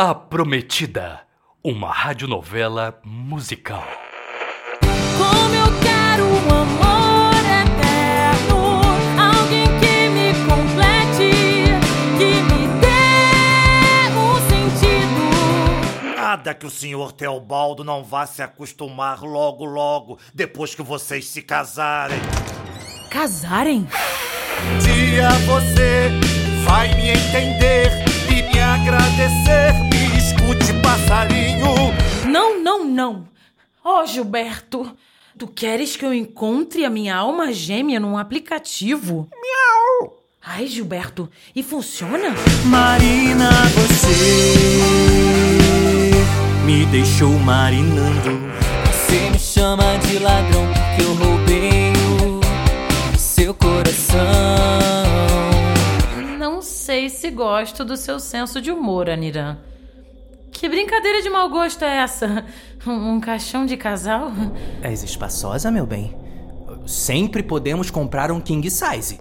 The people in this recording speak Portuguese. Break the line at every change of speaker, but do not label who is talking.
A Prometida, uma radionovela musical.
Como eu quero um amor eterno, alguém que me complete, que me dê um sentido.
Nada que o senhor Teobaldo não vá se acostumar logo, logo, depois que vocês se casarem.
Casarem?
Dia você vai me entender e me agradecer.
Não, não, não. Ó, Gilberto, tu queres que eu encontre a minha alma gêmea num aplicativo? Miau! Ai, Gilberto, e funciona?
Marina, você me deixou marinando. Você me chama de ladrão porque eu roubei o seu coração.
Não sei se gosto do seu senso de humor, Anirã. Que brincadeira de mau gosto é essa? Um, caixão de casal?
És espaçosa, meu bem. Sempre podemos comprar um king size.